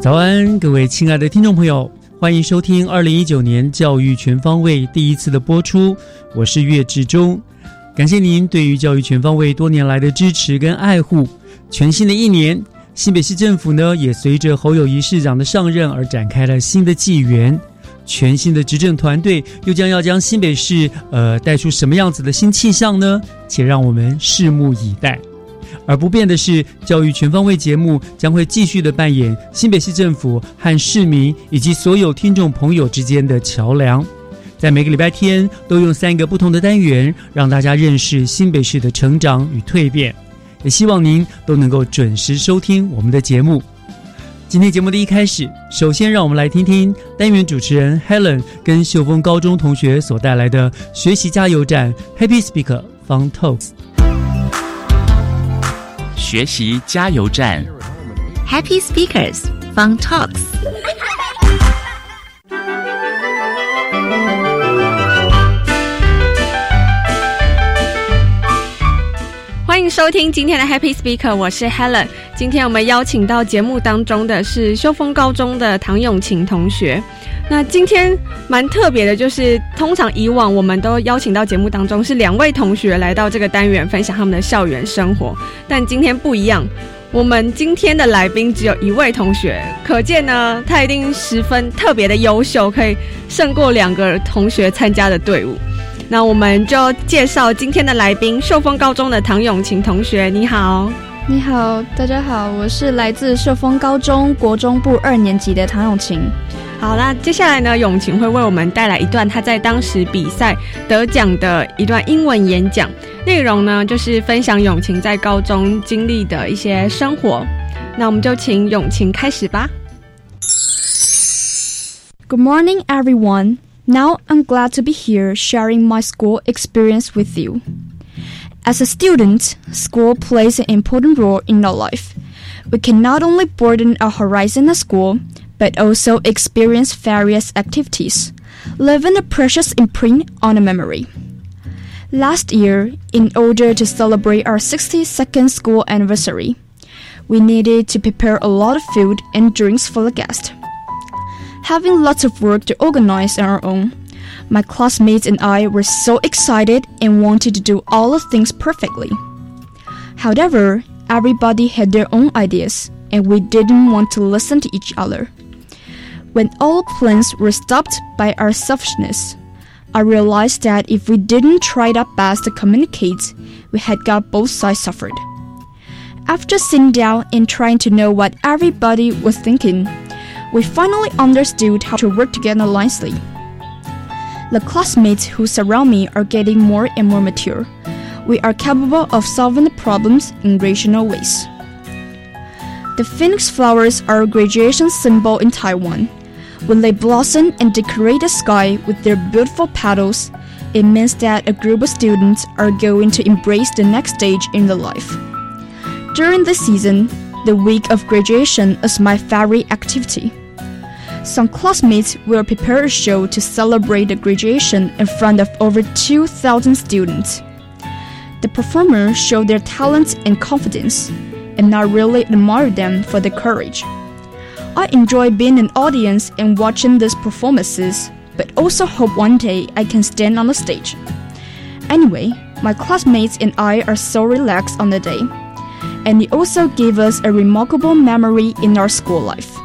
早安，各位亲爱的听众朋友，欢迎收听二零一九年教育全方位第一次的播出。我是岳志忠，感谢您对于教育全方位多年来的支持跟爱护。全新的一年，新北市政府呢也随着侯友谊市长的上任而展开了新的纪元。全新的执政团队又将要将新北市呃带出什么样子的新气象呢？且让我们拭目以待。而不变的是，教育全方位节目将会继续的扮演新北市政府和市民以及所有听众朋友之间的桥梁，在每个礼拜天都用三个不同的单元，让大家认识新北市的成长与蜕变。也希望您都能够准时收听我们的节目。今天节目的一开始，首先让我们来听听单元主持人 Helen 跟秀峰高中同学所带来的学习加油站 Happy Speaker Fun Talks。学习加油站，Happy Speakers Fun Talks。欢迎收听今天的 Happy Speaker，我是 Helen。今天我们邀请到节目当中的是修峰高中的唐永晴同学。那今天蛮特别的，就是通常以往我们都邀请到节目当中是两位同学来到这个单元分享他们的校园生活，但今天不一样，我们今天的来宾只有一位同学，可见呢他一定十分特别的优秀，可以胜过两个同学参加的队伍。那我们就介绍今天的来宾，寿丰高中的唐永晴同学，你好，你好，大家好，我是来自寿丰高中国中部二年级的唐永晴。好，啦接下来呢？永晴会为我们带来一段她在当时比赛得奖的一段英文演讲，内容呢就是分享永晴在高中经历的一些生活。那我们就请永晴开始吧。Good morning, everyone. Now I'm glad to be here sharing my school experience with you. As a student, school plays an important role in our life. We can not only broaden our horizon at school, but also experience various activities, leaving a precious imprint on a memory. Last year, in order to celebrate our 62nd school anniversary, we needed to prepare a lot of food and drinks for the guests. Having lots of work to organize on our own, my classmates and I were so excited and wanted to do all the things perfectly. However, everybody had their own ideas, and we didn't want to listen to each other. When all plans were stopped by our selfishness, I realized that if we didn't try our best to communicate, we had got both sides suffered. After sitting down and trying to know what everybody was thinking, we finally understood how to work together nicely. The classmates who surround me are getting more and more mature. We are capable of solving the problems in rational ways. The phoenix flowers are a graduation symbol in Taiwan. When they blossom and decorate the sky with their beautiful petals, it means that a group of students are going to embrace the next stage in their life. During this season, the week of graduation is my favorite activity. Some classmates will prepare a show to celebrate the graduation in front of over 2,000 students. The performers show their talents and confidence. and I really admire them for their courage. I enjoy being an audience and watching these performances, but also hope one day I can stand on the stage. Anyway, my classmates and I are so relaxed on the day, and it also gave us a remarkable memory in our school life.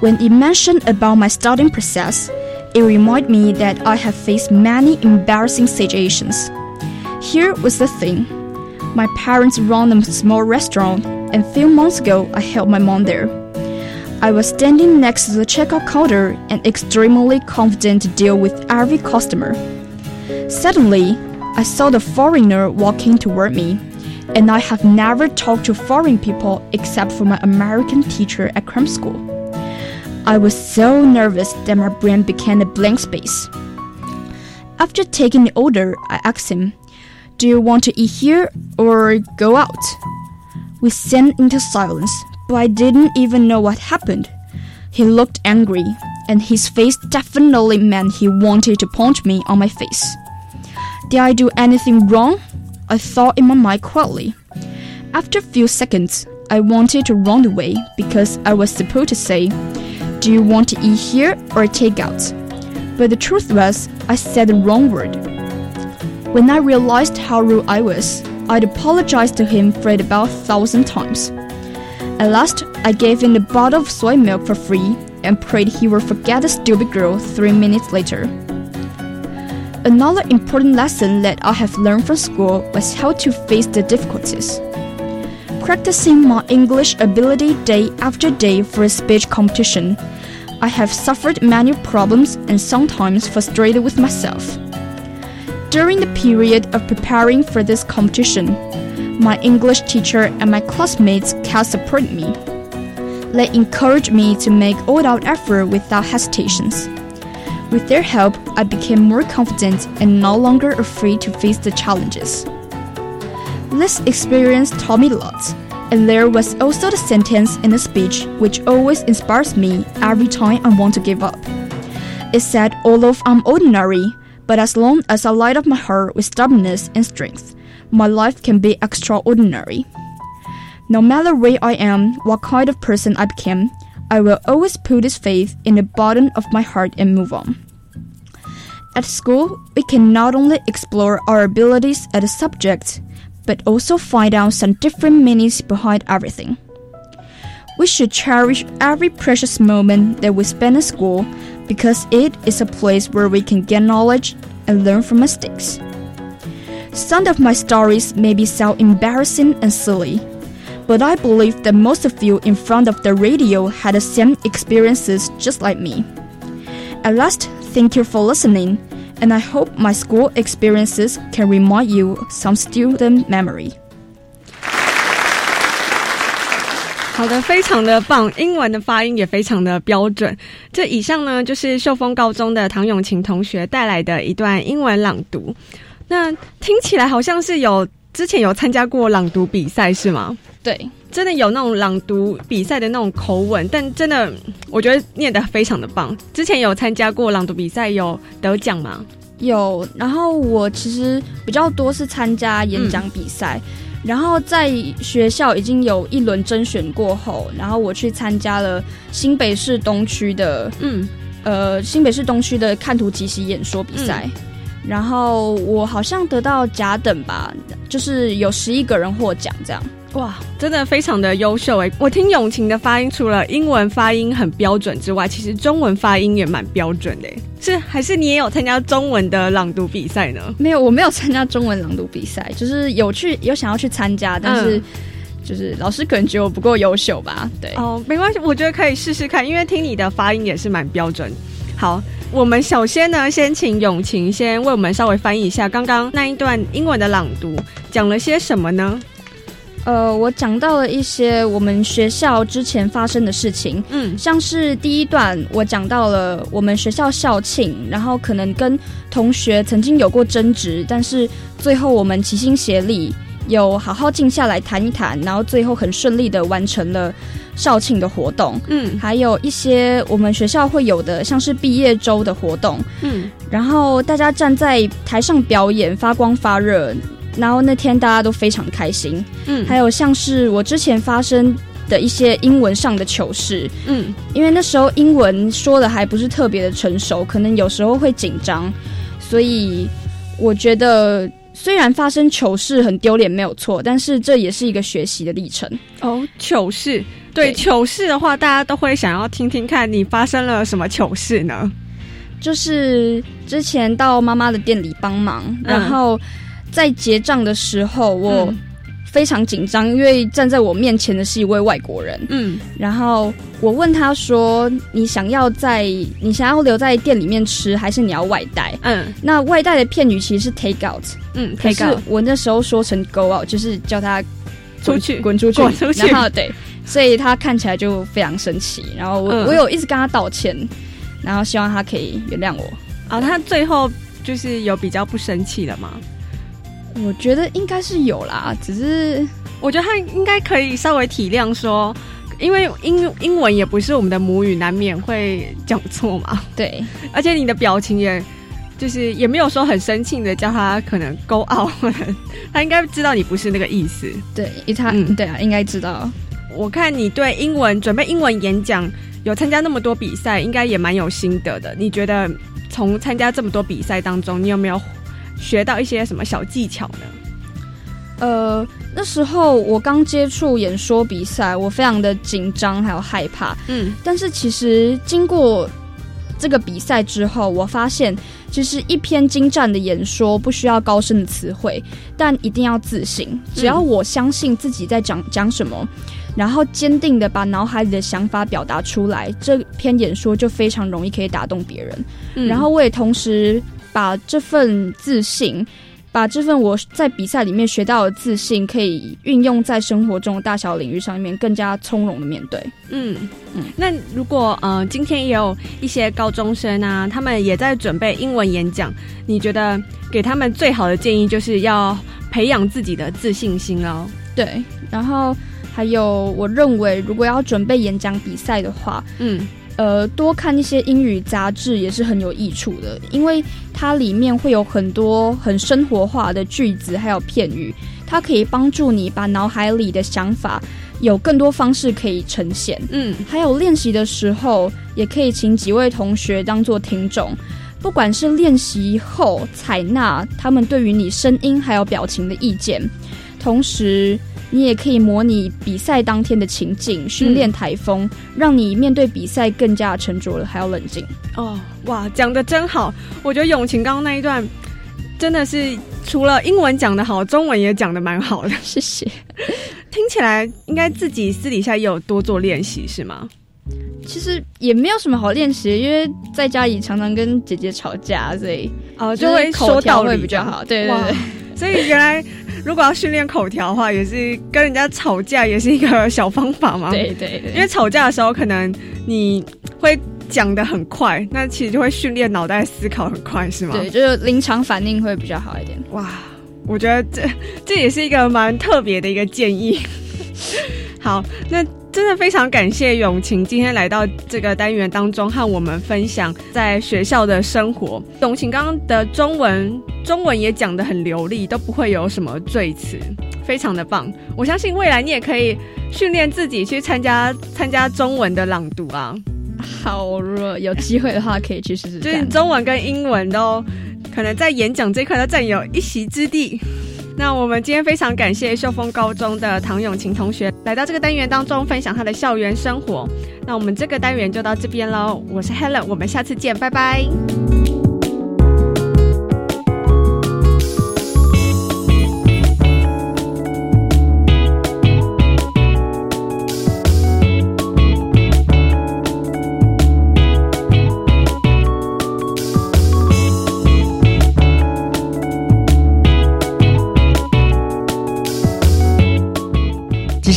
When it mentioned about my studying process, it reminded me that I have faced many embarrassing situations. Here was the thing my parents run a small restaurant, and a few months ago I helped my mom there. I was standing next to the checkout counter and extremely confident to deal with every customer. Suddenly, I saw the foreigner walking toward me, and I have never talked to foreign people except for my American teacher at cram school. I was so nervous that my brain became a blank space. After taking the order, I asked him, Do you want to eat here or go out? We sank into silence, but I didn't even know what happened. He looked angry, and his face definitely meant he wanted to punch me on my face. Did I do anything wrong? I thought in my mind quietly. After a few seconds, I wanted to run away because I was supposed to say, Do you want to eat here or take out? But the truth was, I said the wrong word. When I realized how rude I was, I'd apologized to him for it about a thousand times. At last, I gave him a bottle of soy milk for free and prayed he would forget the stupid girl three minutes later. Another important lesson that I have learned from school was how to face the difficulties. Practicing my English ability day after day for a speech competition, I have suffered many problems and sometimes frustrated with myself. During the period of preparing for this competition, my English teacher and my classmates kept supporting me. They encouraged me to make all out effort without hesitations. With their help, I became more confident and no longer afraid to face the challenges. This experience taught me a lot, and there was also the sentence in the speech which always inspires me every time I want to give up. It said, Although I'm ordinary, but as long as I light up my heart with stubbornness and strength, my life can be extraordinary. No matter where I am, what kind of person I became, I will always put this faith in the bottom of my heart and move on. At school, we can not only explore our abilities as a subject, but also find out some different meanings behind everything. We should cherish every precious moment that we spend in school because it is a place where we can get knowledge and learn from mistakes. Some of my stories maybe sound embarrassing and silly, but I believe that most of you in front of the radio had the same experiences just like me. At last, thank you for listening, and I hope my school experiences can remind you some student memory. 好的，非常的棒，英文的发音也非常的标准。这以上呢，就是秀峰高中的唐永晴同学带来的一段英文朗读。那听起来好像是有 之前有参加过朗读比赛，是吗？对，真的有那种朗读比赛的那种口吻，但真的我觉得念得非常的棒。之前有参加过朗读比赛，有得奖吗？有。然后我其实比较多是参加演讲比赛，然后在学校已经有一轮甄选过后，然后我去参加了新北市东区的，嗯，呃，新北市东区的看图即席演说比赛。然后我好像得到甲等吧，就是有十一个人获奖这样。哇，真的非常的优秀哎！我听永晴的发音，除了英文发音很标准之外，其实中文发音也蛮标准的。是还是你也有参加中文的朗读比赛呢？没有，我没有参加中文朗读比赛，就是有去有想要去参加，但是就是老师可能觉得我不够优秀吧。对，哦，没关系，我觉得可以试试看，因为听你的发音也是蛮标准。好，我们首先呢，先请永晴先为我们稍微翻译一下刚刚那一段英文的朗读，讲了些什么呢？呃，我讲到了一些我们学校之前发生的事情，嗯，像是第一段我讲到了我们学校校庆，然后可能跟同学曾经有过争执，但是最后我们齐心协力，有好好静下来谈一谈，然后最后很顺利的完成了校庆的活动，嗯。还有一些我们学校会有的，像是毕业周的活动，嗯。然后大家站在台上表演，发光发热，然后那天大家都非常开心。嗯。还有像是我之前发生的一些英文上的糗事，嗯。因为那时候英文说的还不是特别的成熟，可能有时候会紧张，所以我觉得虽然发生糗事很丢脸没有错，但是这也是一个学习的历程。哦，糗事。对对糗事的话，大家都会想要听听看你发生了什么糗事呢？就是之前到妈妈的店里帮忙，然后在结账的时候，我嗯非常紧张，因为站在我面前的是一位外国人。嗯然后我问他说：“你想要在你想要留在店里面吃，还是你要外带嗯？”那外带的片语其实是 take out，嗯，，take out 我那时候说成 go out，就是叫他出去滚出去，滚出去然后对，所以他看起来就非常生气。然后我、嗯我有一直跟他道歉，然后希望他可以原谅我。啊，他最后就是有比较不生气了吗？我觉得应该是有啦，只是我觉得他应该可以稍微体谅说，因为英英文也不是我们的母语，难免会讲错嘛。对而且你的表情也，就是也没有说很生气的叫他可能勾傲，他应该知道你不是那个意思。对，他、嗯对啊，应该知道。我看你对英文准备英文演讲，有参加那么多比赛，应该也蛮有心得的。你觉得从参加这么多比赛当中，你有没有学到一些什么小技巧呢？呃，那时候我刚接触演说比赛，我非常的紧张还有害怕。嗯但是其实经过这个比赛之后，我发现其实一篇精湛的演说不需要高深的词汇，但一定要自信。只要我相信自己在讲讲什么，然后坚定的把脑海里的想法表达出来，这篇演说就非常容易可以打动别人。嗯然后我也同时把这份自信。把这份我在比赛里面学到的自信，可以运用在生活中的大小领域上面，更加从容的面对。嗯嗯嗯，那如果呃今天也有一些高中生啊，他们也在准备英文演讲，你觉得给他们最好的建议就是要培养自己的自信心哦。对，然后还有，我认为如果要准备演讲比赛的话，嗯呃，多看一些英语杂志也是很有益处的，因为它里面会有很多很生活化的句子，还有片语，它可以帮助你把脑海里的想法有更多方式可以呈现。嗯还有练习的时候，也可以请几位同学当做听众，不管是练习后采纳他们对于你声音还有表情的意见，同时你也可以模拟比赛当天的情景，训练台风，让你面对比赛更加沉着了，还要冷静。哦哇，讲的真好，我觉得永晴刚刚那一段真的是除了英文讲的好，中文也讲的蛮好的，谢谢。听起来应该自己私底下也有多做练习是吗？其实也没有什么好练习，因为在家里常常跟姐姐吵架，所以哦，就就是会口说道理条会比较好。对对对。所以原来如果要训练口条的话，也是跟人家吵架，也是一个小方法嘛？对对对，因为吵架的时候，可能你会讲的很快，那其实就会训练脑袋思考很快，是吗？对，就是临场反应会比较好一点。哇，我觉得这这也是一个蛮特别的一个建议。好，那真的非常感谢永晴今天来到这个单元当中，和我们分享在学校的生活。永晴刚刚的中文中文也讲得很流利，都不会有什么赘词，非常的棒。我相信未来你也可以训练自己去参加参加中文的朗读啊，好，如果有机会的话，可以去试试就是。中文跟英文都可能在演讲这块都占有一席之地。那我们今天非常感谢秀峰高中的唐永晴同学来到这个单元当中分享他的校园生活。那我们这个单元就到这边喽，我是 Helen，我们下次见，拜拜。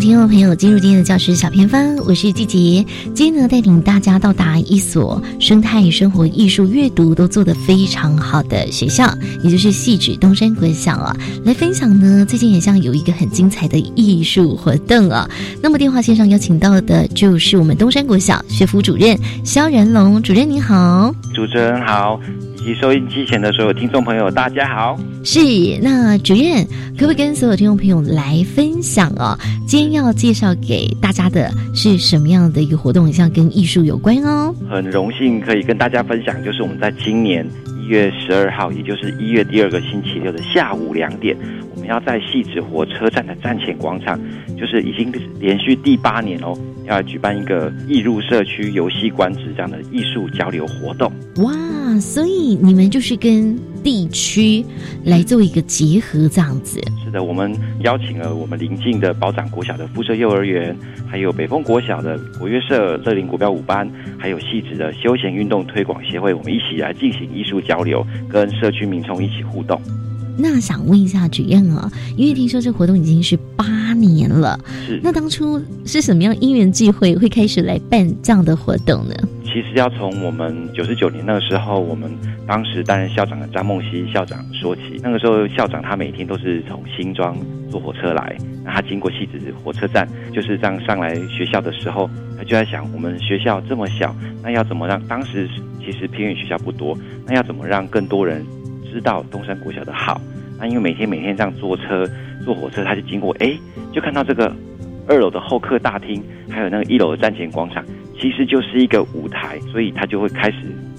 听众朋友进入今天的教师小偏方，我是季杰。今天呢，带领大家到达一所生态生活、艺术、阅读都做得非常好的学校，也就是戏指东山国小啊，来分享呢。最近也像有一个很精彩的艺术活动啊。那么电话线上邀请到的就是我们东山国小学府主任肖仁龙主任，您好，主持人好。收音机前的所有听众朋友，大家好。是，那主任可不可以跟所有听众朋友来分享哦？今天要介绍给大家的是什么样的一个活动？像跟艺术有关哦。很荣幸可以跟大家分享，就是我们在今年一月十二号，也就是一月第二个星期六的下午两点，我们要在戏子火车站的站前广场，就是已经连续第八年哦。要举办一个易入社区游戏观止这样的艺术交流活动哇！所以你们就是跟地区来做一个结合这样子。是的，我们邀请了我们邻近的宝长国小的附设幼儿园，还有北丰国小的国乐社、乐林国标舞班，还有戏子的休闲运动推广协会，我们一起来进行艺术交流，跟社区民众一起互动。那想问一下主任啊，因为听说这活动已经是八年了，是那当初是什么样因缘际会会开始来办这样的活动呢？其实要从我们九十九年那个时候，我们当时担任校长的张梦溪校长说起。那个时候校长他每天都是从新庄坐火车来，那他经过戏子火车站，就是这样上来学校的时候，他就在想，我们学校这么小，那要怎么让当时其实偏远学校不多，那要怎么让更多人？知道东山国小的好，那因为每天每天这样坐车坐火车，他就经过，哎，就看到这个二楼的候客大厅，还有那个一楼的站前广场，其实就是一个舞台，所以他就会开始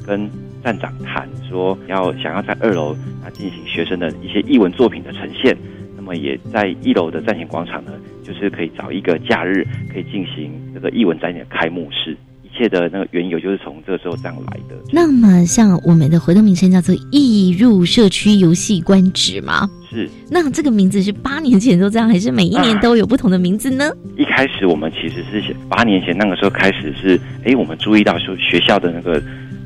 跟站长谈，说要想要在二楼啊进行学生的一些艺文作品的呈现，那么也在一楼的站前广场呢，就是可以找一个假日可以进行这个艺文展演的开幕式。切的那个缘由就是从这个时候这样来的。那么，像我们的活动名称叫做“易入社区游戏官职”吗？是。那这个名字是八年前都这样，还是每一年都有不同的名字呢？一开始我们其实是八年前那个时候开始是，哎，我们注意到说学校的那个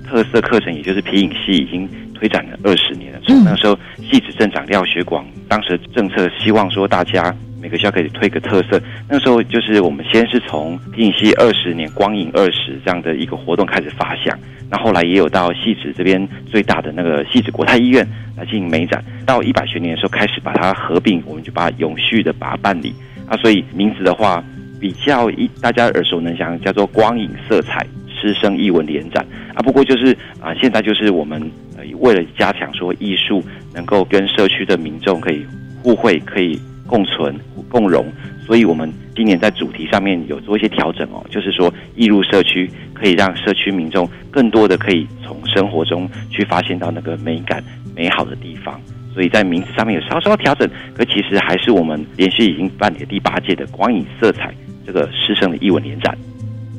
特色课程，也就是皮影戏，已经推展了二十年了。从那时候，戏子镇长廖学广当时政策希望说大家。每个学校可以推个特色，那时候就是我们先是从平溪二十年光影二十这样的一个活动开始发想，那后来也有到戏子这边最大的那个戏子国泰医院来进行美展，到一百学年的时候开始把它合并，我们就把它永续的把它办理啊，所以名字的话比较一大家耳熟能详，叫做光影色彩师生艺文联展啊，不过就是啊，现在就是我们呃为了加强说艺术能够跟社区的民众可以互惠，可以。共存共融，所以我们今年在主题上面有做一些调整哦，就是说，易入社区可以让社区民众更多的可以从生活中去发现到那个美感美好的地方，所以在名字上面有稍稍调整，可其实还是我们连续已经办理的第八届的光影色彩这个师生的艺文联展。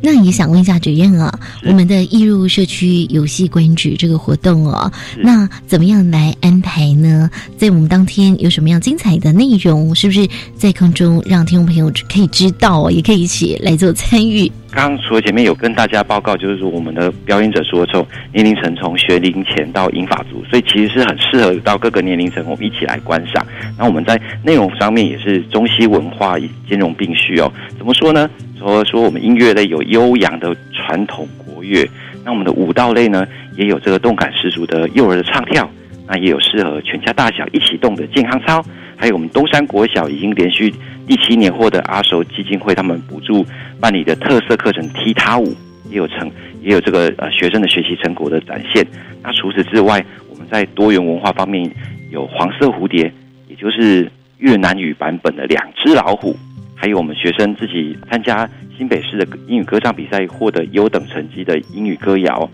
那也想问一下主任啊，我们的易入社区游戏观止这个活动哦，那怎么样来安排呢？在我们当天有什么样精彩的内容？是不是在空中让听众朋友可以知道，也可以一起来做参与？刚刚除了前面有跟大家报告，就是说我们的表演者说从年龄层从学龄前到英法族，所以其实是很适合到各个年龄层我们一起来观赏。那我们在内容上面也是中西文化兼容并蓄哦。怎么说呢？说说我们音乐类有悠扬的传统国乐，那我们的舞蹈类呢也有这个动感十足的幼儿的唱跳，那也有适合全家大小一起动的健康操。还有我们东山国小已经连续第七年获得阿熟基金会他们补助办理的特色课程踢踏舞，也有成也有这个呃学生的学习成果的展现。那除此之外，我们在多元文化方面有黄色蝴蝶，也就是越南语版本的两只老虎，还有我们学生自己参加新北市的英语歌唱比赛获得优等成绩的英语歌谣。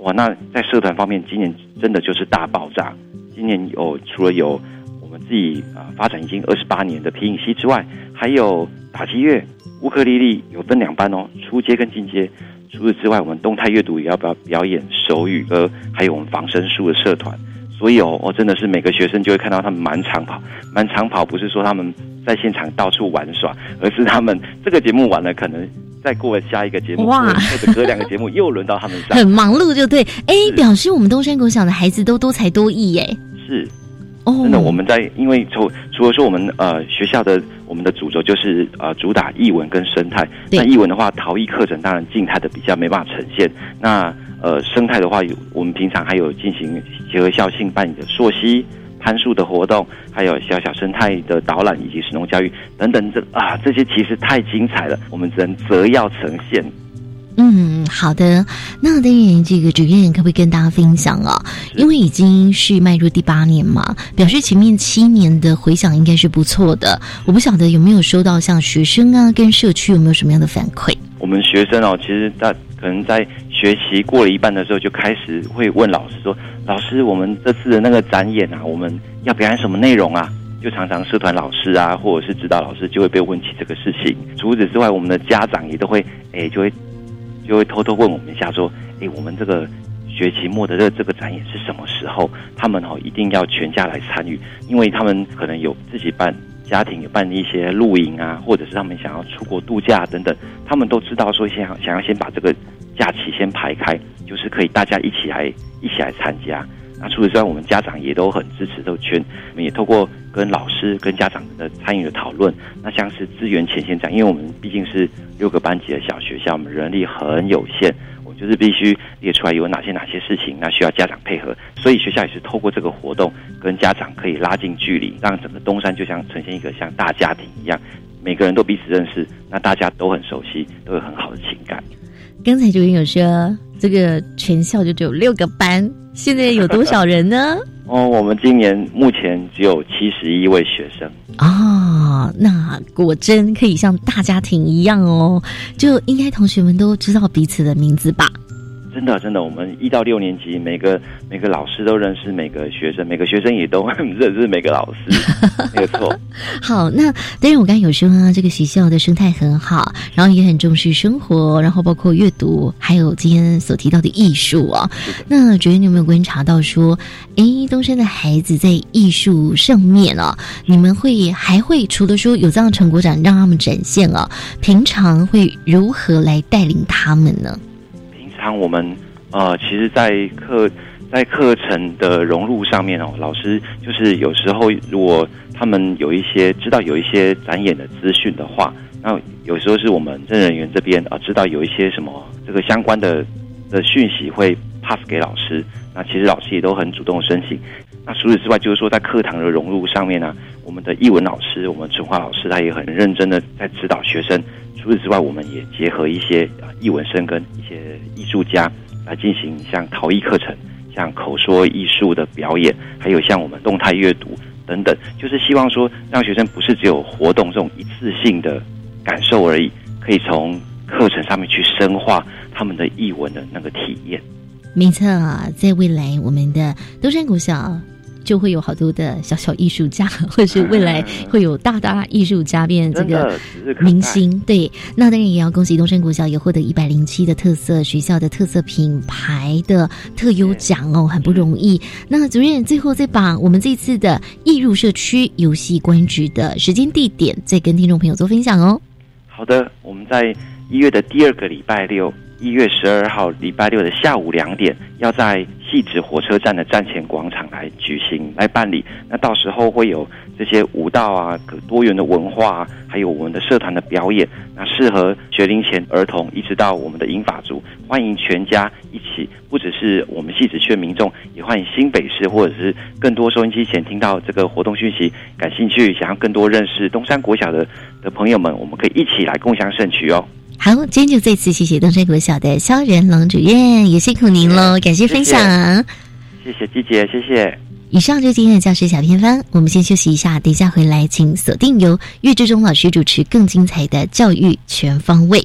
哇，那在社团方面，今年真的就是大爆炸。今年有除了有们自己啊发展已经二十八年的皮影戏之外，还有打击乐、乌克丽丽有分两班哦，初阶跟进阶。除此之外，我们动态阅读也要不要表演手语歌，还有我们防身术的社团。所以哦，我真的是每个学生就会看到他们满场跑，满场跑不是说他们在现场到处玩耍，而是他们这个节目完了，可能再过下一个节目，哇，或者隔两个节目又轮到他们上，很忙碌就对。哎，表示我们东山国小的孩子都多才多艺耶。是。哦，真的，我们在因为除除了说我们呃学校的我们的主轴就是呃主打译文跟生态，对那译文的话，陶艺课程当然静态的比较没办法呈现。那呃生态的话，有我们平常还有进行结合校庆办理的溯溪、攀树的活动，还有小小生态的导览以及神农教育等等这啊这些其实太精彩了，我们只能择要呈现。嗯，好的。那当然，这个主任可不可以跟大家分享啊？因为已经是迈入第八年嘛，表示前面七年的回响应该是不错的。我不晓得有没有收到像学生啊跟社区有没有什么样的反馈？我们学生哦，其实在可能在学习过了一半的时候，就开始会问老师说：“老师，我们这次的那个展演啊，我们要表演什么内容啊？”就常常社团老师啊，或者是指导老师就会被问起这个事情。除此之外，我们的家长也都会诶，就会就会偷偷问我们一下说：“诶，我们这个学期末的这这个展演是什么时候？”他们哦一定要全家来参与，因为他们可能有自己办。家庭有办一些露营啊，或者是他们想要出国度假等等，他们都知道说先想要先把这个假期先排开，就是可以大家一起来一起来参加。那除此之外，我们家长也都很支持，都全我们也透过跟老师跟家长的参与的讨论，那像是资源前线长，因为我们毕竟是六个班级的小学校，我们人力很有限。我就是必须列出来有哪些哪些事情，那需要家长配合，所以学校也是透过这个活动跟家长可以拉近距离，让整个东山就像呈现一个像大家庭一样，每个人都彼此认识，那大家都很熟悉，都有很好的情感。刚才就有说，这个全校就只有六个班，现在有多少人呢？哦，我们今年目前只有七十一位学生。哦，那果真可以像大家庭一样哦，就应该同学们都知道彼此的名字吧？真的，真的，我们一到六年级，每个每个老师都认识每个学生，每个学生也都认识每个老师，没有错。好，那当然我刚才有说啊，这个学校的生态很好，然后也很重视生活，然后包括阅读，还有今天所提到的艺术啊。那主任，你有没有观察到说，哎，东山的孩子在艺术上面啊，你们会还会除了说有这样的成果展让他们展现啊，平常会如何来带领他们呢？当我们呃，其实，在课在课程的融入上面哦，老师就是有时候如果他们有一些知道有一些展演的资讯的话，那有时候是我们真人员这边啊知道有一些什么这个相关的的讯息会 pass 给老师，那其实老师也都很主动申请。那除此之外，就是说在课堂的融入上面呢，我们的译文老师，我们纯化老师，他也很认真的在指导学生。除此之外，我们也结合一些啊译文生跟一些艺术家来进行像陶艺课程、像口说艺术的表演，还有像我们动态阅读等等，就是希望说让学生不是只有活动这种一次性的感受而已，可以从课程上面去深化他们的译文的那个体验。没错啊，在未来我们的东山国小。就会有好多的小小艺术家，或是未来会有大大艺术家变这个明星。对，那当然也要恭喜东山国小也获得一百零七的特色学校的特色品牌的特优奖哦，很不容易。那主任最后再把我们这次的易入社区游戏官局的时间地点再跟听众朋友做分享哦。好的，我们在一月的第二个礼拜六。一月十二号礼拜六的下午两点，要在细致火车站的站前广场来举行来办理。那到时候会有这些舞蹈啊、多元的文化，啊还有我们的社团的表演。那适合学龄前儿童，一直到我们的英法族，欢迎全家一起。不只是我们戏子区的民众，也欢迎新北市或者是更多收音机前听到这个活动讯息、感兴趣、想要更多认识东山国小的的朋友们，我们可以一起来共享盛举哦。好，今天就再次谢谢东山国小的肖仁龙主任，也辛苦您喽，感谢分享。谢谢季姐，谢谢。以上就是今天的教师小偏方，我们先休息一下，等一下回来，请锁定由岳志忠老师主持更精彩的教育全方位。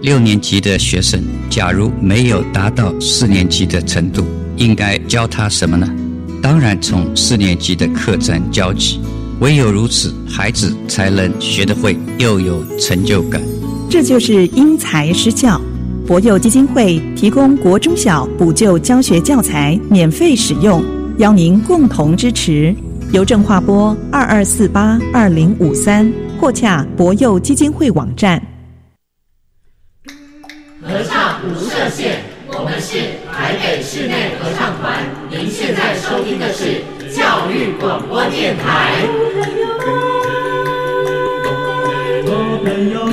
六年级的学生，假如没有达到四年级的程度，应该教他什么呢？当然，从四年级的课程教起。唯有如此，孩子才能学得会，又有成就感。这就是因材施教。博幼基金会提供国中小补救教学教材免费使用，邀您共同支持。邮政划拨二二四八二零五三，或洽博幼基金会网站。合唱无设限，我们是台北室内合唱团。您现在收听的是教育广播电台。朋友们，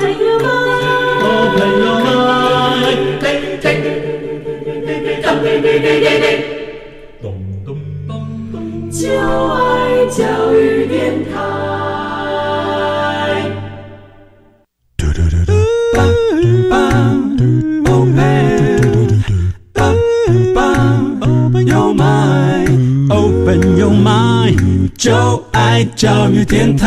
朋友们，朋友们，对对对对对对对，咚咚咚咚，就爱教育电台。就爱教育电台。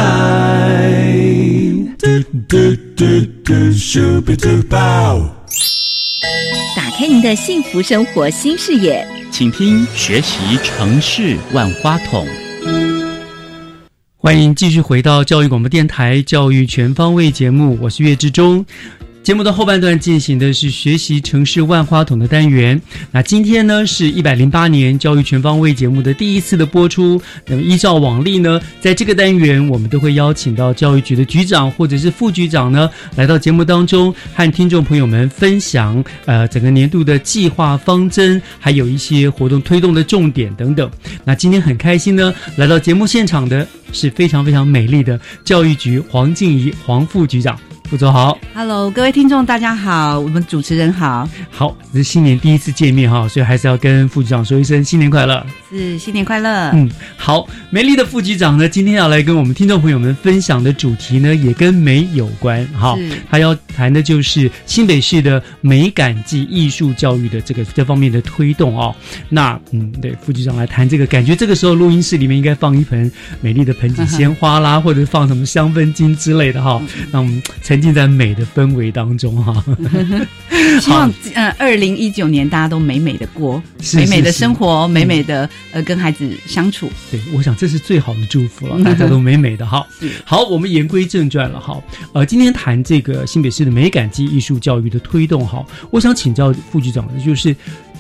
打开您的幸福生活新视野，请听学习城市万花筒。欢迎继续回到教育广播电台《教育全方位》节目，我是岳志忠。节目的后半段进行的是学习城市万花筒的单元。那今天呢是一百零八年教育全方位节目的第一次的播出。那么依照往例呢，在这个单元我们都会邀请到教育局的局长或者是副局长呢来到节目当中，和听众朋友们分享呃整个年度的计划方针，还有一些活动推动的重点等等。那今天很开心呢，来到节目现场的是非常非常美丽的教育局黄静怡黄副局长。副总好，Hello，各位听众大家好，我们主持人好，好，这是新年第一次见面哈，所以还是要跟副局长说一声新年快乐，是新年快乐，嗯，好，美丽的副局长呢，今天要来跟我们听众朋友们分享的主题呢，也跟美有关哈，他要谈的就是新北市的美感及艺术教育的这个这方面的推动哦，那嗯，对，副局长来谈这个，感觉这个时候录音室里面应该放一盆美丽的盆景 鲜花啦，或者放什么香氛金之类的哈，那我们沉浸在美的氛围当中哈，希望呃，二零一九年大家都美美的过，美美的生活，美美的呃跟孩子相处。对，我想这是最好的祝福了，大家都美美的哈。好，我们言归正传了哈。呃，今天谈这个新北市的美感及艺术教育的推动哈，我想请教副局长的就是。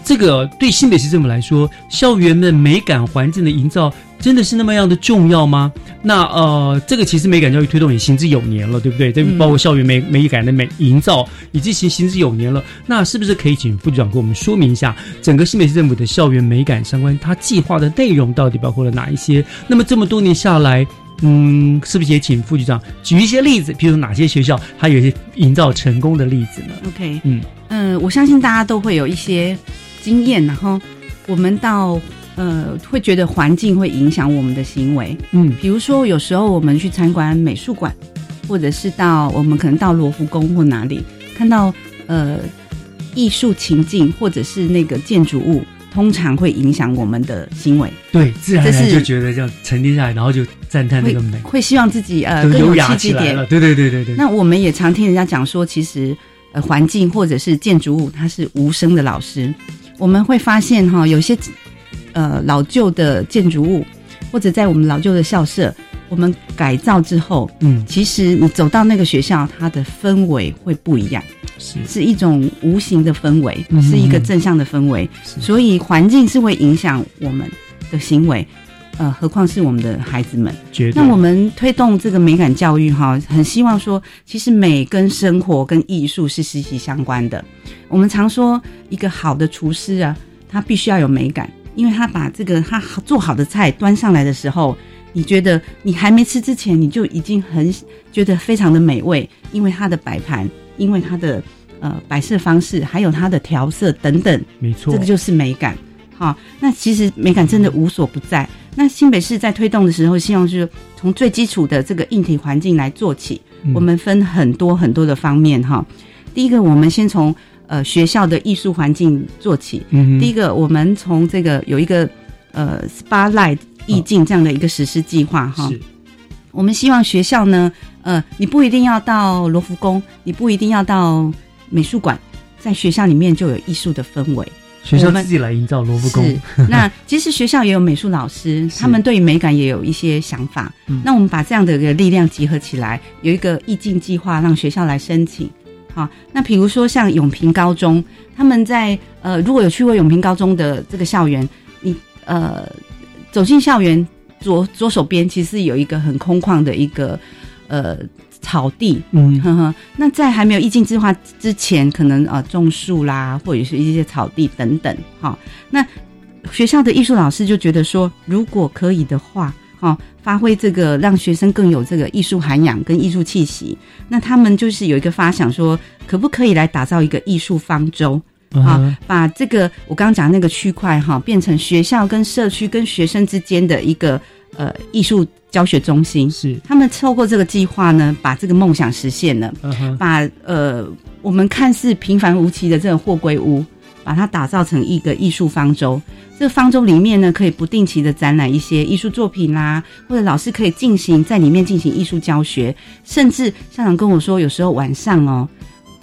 这个对新北市政府来说，校园的美感环境的营造真的是那么样的重要吗？那呃，这个其实美感教育推动也行之有年了，对不对？这包括校园美美感的美营造，已经行行之有年了。那是不是可以请副局长给我们说明一下，整个新北市政府的校园美感相关，它计划的内容到底包括了哪一些？那么这么多年下来，嗯，是不是也请副局长举一些例子，比如哪些学校它有一些营造成功的例子呢？OK，嗯嗯，我相信大家都会有一些。经验，然后我们到呃会觉得环境会影响我们的行为，嗯，比如说有时候我们去参观美术馆，或者是到我们可能到罗浮宫或哪里看到呃艺术情境或者是那个建筑物，通常会影响我们的行为，对，自然而然就觉得这样沉淀下来，然后就赞叹那个美，会希望自己呃更有气质点，对对对对对。那我们也常听人家讲说，其实呃环境或者是建筑物，它是无声的老师。我们会发现哈，有些呃老旧的建筑物，或者在我们老旧的校舍，我们改造之后，嗯，其实你走到那个学校，它的氛围会不一样，是。是一种无形的氛围，嗯是一个正向的氛围，所以环境是会影响我们的行为，呃，何况是我们的孩子们。那我们推动这个美感教育哈，很希望说，其实美跟生活跟艺术是息息相关的。我们常说，一个好的厨师啊，他必须要有美感，因为他把这个他做好的菜端上来的时候，你觉得你还没吃之前，你就已经很觉得非常的美味，因为它的摆盘，因为它的呃摆设方式，还有它的调色等等，没错，这个就是美感。好，那其实美感真的无所不在。那新北市在推动的时候，希望就是从最基础的这个硬体环境来做起。嗯我们分很多很多的方面哈。第一个，我们先从呃学校的艺术环境做起。嗯第一个，我们从这个有一个呃 Spotlight 意境这样的一个实施计划哈。是我们希望学校呢，呃，你不一定要到罗浮宫，你不一定要到美术馆，在学校里面就有艺术的氛围。学校自己来营造罗浮宫，那其实学校也有美术老师，他们对于美感也有一些想法。嗯那我们把这样的一个力量集合起来，有一个意境计划，让学校来申请。好，那比如说像永平高中，他们在呃，如果有去过永平高中的这个校园，你呃走进校园左左手边，其实有一个很空旷的一个呃草地，嗯呵呵。那在还没有意境计划之前，可能呃种树啦，或者是一些草地等等，哈。那学校的艺术老师就觉得说，如果可以的话，哈，发挥这个让学生更有这个艺术涵养跟艺术气息，那他们就是有一个发想说，可不可以来打造一个艺术方舟？啊把这个我刚刚讲那个区块哈，变成学校跟社区跟学生之间的一个呃艺术教学中心。是他们透过这个计划呢，把这个梦想实现了，把呃我们看似平凡无奇的这个货柜屋，把它打造成一个艺术方舟。这个方舟里面呢，可以不定期的展览一些艺术作品啦，或者老师可以进行在里面进行艺术教学，甚至校长跟我说，有时候晚上哦。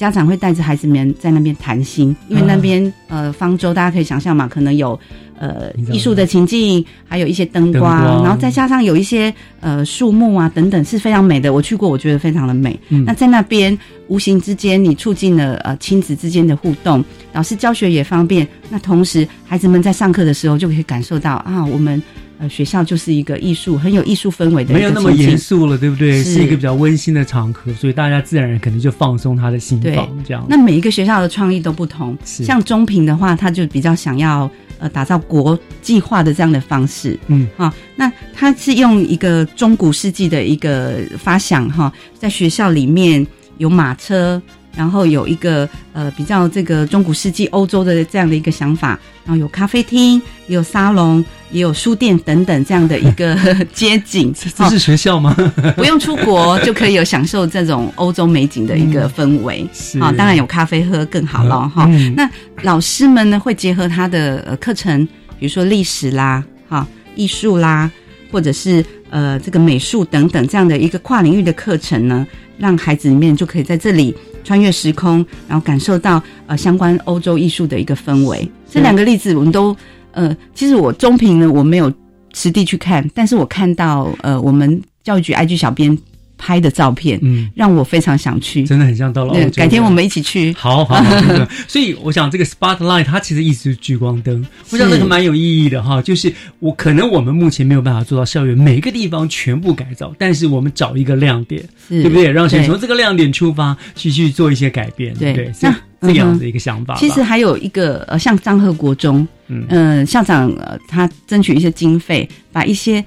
家长会带着孩子们在那边谈心，因为那边、呃方舟大家可以想象嘛，可能有呃艺术的情境，还有一些灯光，灯光然后再加上有一些呃树木啊等等，是非常美的。我去过，我觉得非常的美。嗯那在那边无形之间，你促进了呃亲子之间的互动，老师教学也方便。那同时，孩子们在上课的时候就可以感受到啊，我们呃学校就是一个艺术很有艺术氛围的没有那么严肃了，对不对？是是一个比较温馨的场合，所以大家自然可能就放松他的心对房，这样。那每一个学校的创意都不同，像中平的话，他就比较想要呃打造国际化的这样的方式，嗯，啊，那他是用一个中古世纪的一个发想哈，在学校里面有马车。然后有一个呃比较这个中古世纪欧洲的这样的一个想法，然后有咖啡厅，也有沙龙，也有书店等等这样的一个 街景。这是学校吗？不用出国就可以有享受这种欧洲美景的一个氛围。是啊，当然有咖啡喝更好了哈、嗯那老师们呢会结合他的呃课程，比如说历史啦、哈艺术啦，或者是呃这个美术等等这样的一个跨领域的课程呢，让孩子里面就可以在这里穿越时空，然后感受到呃相关欧洲艺术的一个氛围。这两个例子我们都呃，其实我中评呢我没有实地去看，但是我看到呃我们教育局 IG 小编拍的照片，嗯，让我非常想去，真的很像到了欧洲。改天我们一起去。好好，好 所以我想这个 spotlight 它其实意思是聚光灯，我想这个蛮有意义的哈。就是我可能我们目前没有办法做到校园每个地方全部改造，但是我们找一个亮点，对不对？让学生对从这个亮点出发，去去做一些改变，对不对？那这个样子的一个想法吧。其实还有一个呃，像张贺国中，嗯呃，校长呃，他争取一些经费，把一些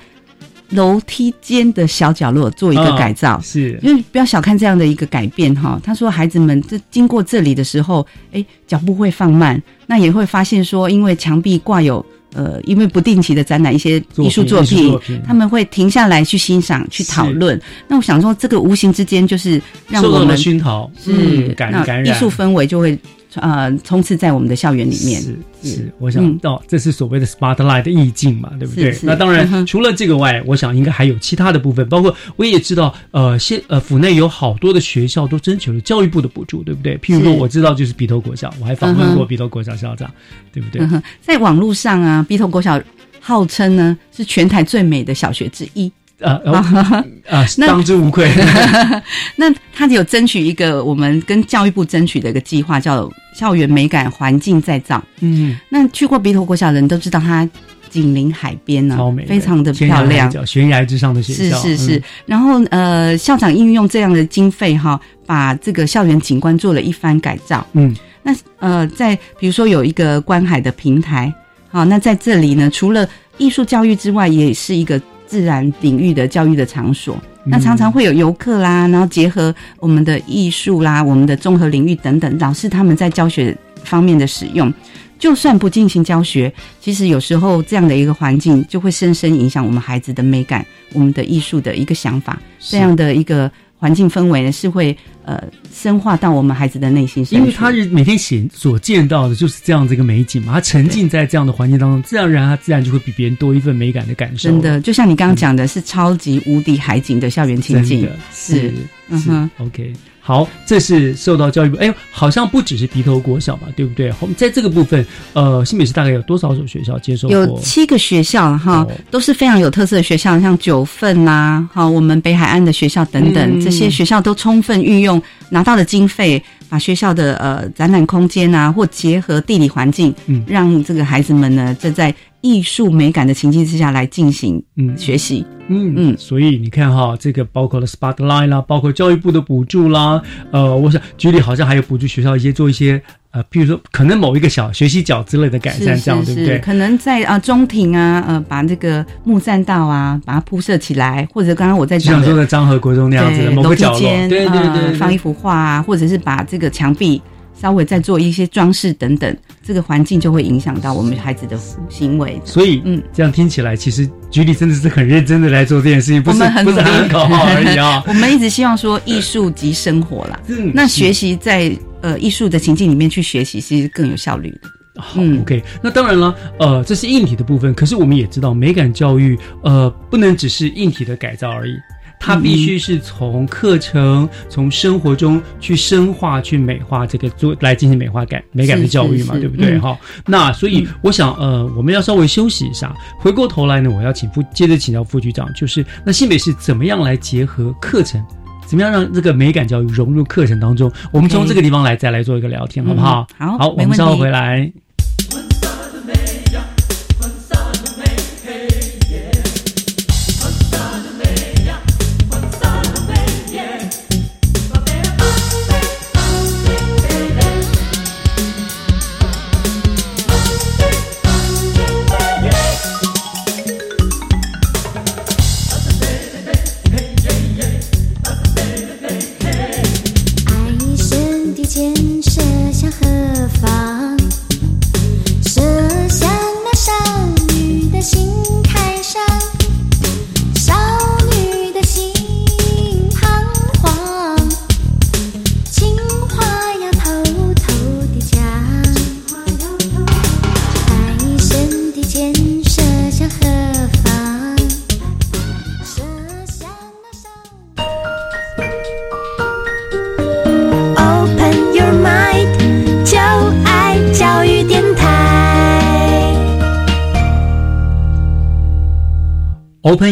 楼梯间的小角落做一个哦改造。是因为不要小看这样的一个改变哈。他说，孩子们这经过这里的时候，哎，脚步会放慢，那也会发现说，因为墙壁挂有呃，因为不定期的展览一些艺术作作品他们会停下来去欣赏、去讨论。那我想说，这个无形之间就是让我们熏陶是嗯感那感染艺术氛围就会呃充斥在我们的校园里面。是是，我想嗯哦，这是所谓的 spotlight 的意境嘛，对不对？是是那当然除了这个外，我想应该还有其他的部分，包括我也知道，呃，现呃府内有好多的学校都征求了教育部的补助，对不对？譬如说，我知道就是鼻头国小，我还访问过鼻头国小校长，对不对？嗯，在网络上啊，鼻头国小号称呢是全台最美的小学之一。啊啊啊，当之无愧。那他有争取一个我们跟教育部争取的一个计划，叫校园美感环境再造。嗯，那去过鼻头国小的人都知道，它紧邻海边呢、非常的漂亮悬崖之上的学是校，是是嗯，然后呃，校长运用这样的经费哈，把这个校园景观做了一番改造。嗯，那呃，在比如说有一个观海的平台，好，那在这里呢，除了艺术教育之外，也是一个自然领域的教育的场所。那常常会有游客啦，然后结合我们的艺术啦、我们的综合领域等等，老师他们在教学方面的使用。就算不进行教学，其实有时候这样的一个环境就会深深影响我们孩子的美感、我们的艺术的一个想法。这样的一个环境氛围呢，是会呃深化到我们孩子的内心。因为他是每天显所见到的就是这样子一个美景嘛，他沉浸在这样的环境当中，自然而然他自然就会比别人多一份美感的感受。真的，就像你刚刚讲的，是超级无敌海景的校园情境真的，是，嗯是哼。OK，好，这是受到教育部，哎呦，好像不只是鼻头国小嘛，对不对？我们在这个部分，呃，新北市大概有多少所学校接受过？有七个学校哈，都是非常有特色的学校，像九份啦，哈，我们北海岸的学校等等，嗯这些学校都充分运用拿到的经费，把学校的呃展览空间啊，或结合地理环境，嗯让这个孩子们呢，这在艺术美感的情境之下来进行嗯学习。嗯嗯，所以你看哈，这个包括了 Spotlight 啦，包括教育部的补助啦，呃，我想局里好像还有补助学校一些做一些呃，譬如说可能某一个小学习角之类的改善，这样对不对？可能在啊、中庭啊，呃，把这个木栈道啊，把它铺设起来，或者刚刚我在就讲像说的张和国中那样子的某个角落，对对对，放一幅画啊，或者是把这个墙壁稍微再做一些装饰等等，这个环境就会影响到我们孩子的行为。所以，嗯，这样听起来，其实局里真的是很认真的来做这件事情，不是很不是努力喊口号而已啊。我们一直希望说艺术及生活啦，嗯那学习在呃艺术的情境里面去学习，其实更有效率的。好，OK，那当然了，呃，这是硬体的部分，可是我们也知道，美感教育，呃，不能只是硬体的改造而已。它必须是从课程、从生活中去深化、去美化这个做来进行美化感、美感的教育嘛，对不对？嗯哈、那所以我想，呃，我们要稍微休息一下，回过头来呢，我要请副接着请教副局长，就是那新北市怎么样来结合课程？怎么样让这个美感教育融入课程当中？我们从这个地方来再来做一个聊天，好不好？嗯好好，我们稍后回来。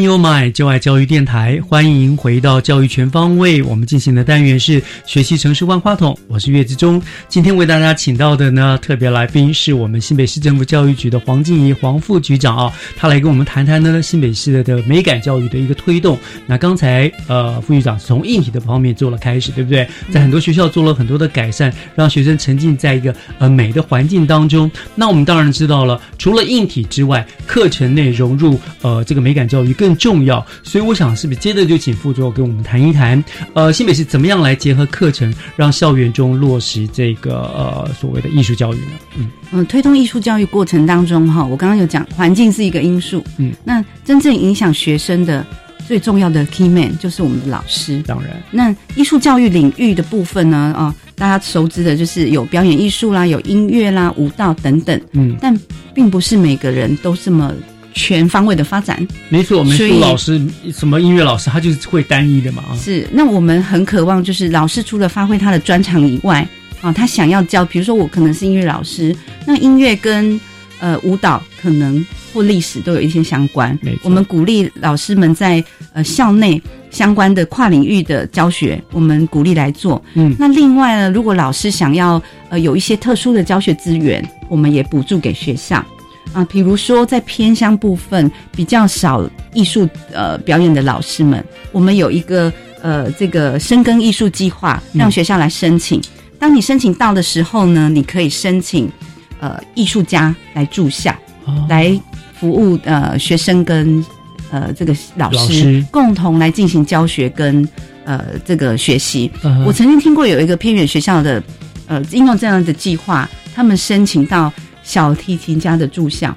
Open Your Mind，就爱教育电台，欢迎回到教育全方位。我们进行的单元是学习城市万花筒，我是岳志忠。今天为大家请到的呢，特别来宾是我们新北市政府教育局的黄静怡黄副局长啊，他来跟我们谈谈呢新北市的美感教育的一个推动。那刚才呃副局长从硬体的方面做了开始，对不对？在很多学校做了很多的改善，让学生沉浸在一个呃美的环境当中。那我们当然知道了，除了硬体之外，课程内融入呃这个美感教育更重要。所以我想是不是接着就请副座跟我们谈一谈，呃新北市怎么样来结合课程，让校园中落实这个呃所谓的艺术教育呢？嗯嗯，推动艺术教育过程当中，哈，我刚刚有讲，环境是一个因素，嗯，那真正影响学生的最重要的 key man 就是我们的老师。当然，那艺术教育领域的部分呢，啊、大家熟知的就是有表演艺术啦，有音乐啦、舞蹈等等，嗯，但并不是每个人都这么全方位的发展。没错，美所以术老师什么音乐老师，他就是会单一的嘛啊。是，那我们很渴望，就是老师除了发挥他的专长以外，啊，他想要教，比如说我可能是音乐老师，那音乐跟呃舞蹈可能或历史都有一些相关。我们鼓励老师们在呃校内相关的跨领域的教学，我们鼓励来做。嗯，那另外呢，如果老师想要呃有一些特殊的教学资源，我们也补助给学校。啊，比如说在偏乡部分比较少艺术呃表演的老师们，我们有一个呃这个深耕艺术计划，让学校来申请。当你申请到的时候呢，你可以申请呃艺术家来住校，来服务呃学生跟呃这个老师老师共同来进行教学跟呃这个学习。嗯我曾经听过有一个偏远学校的呃应用这样的计划，他们申请到小提琴家的住校。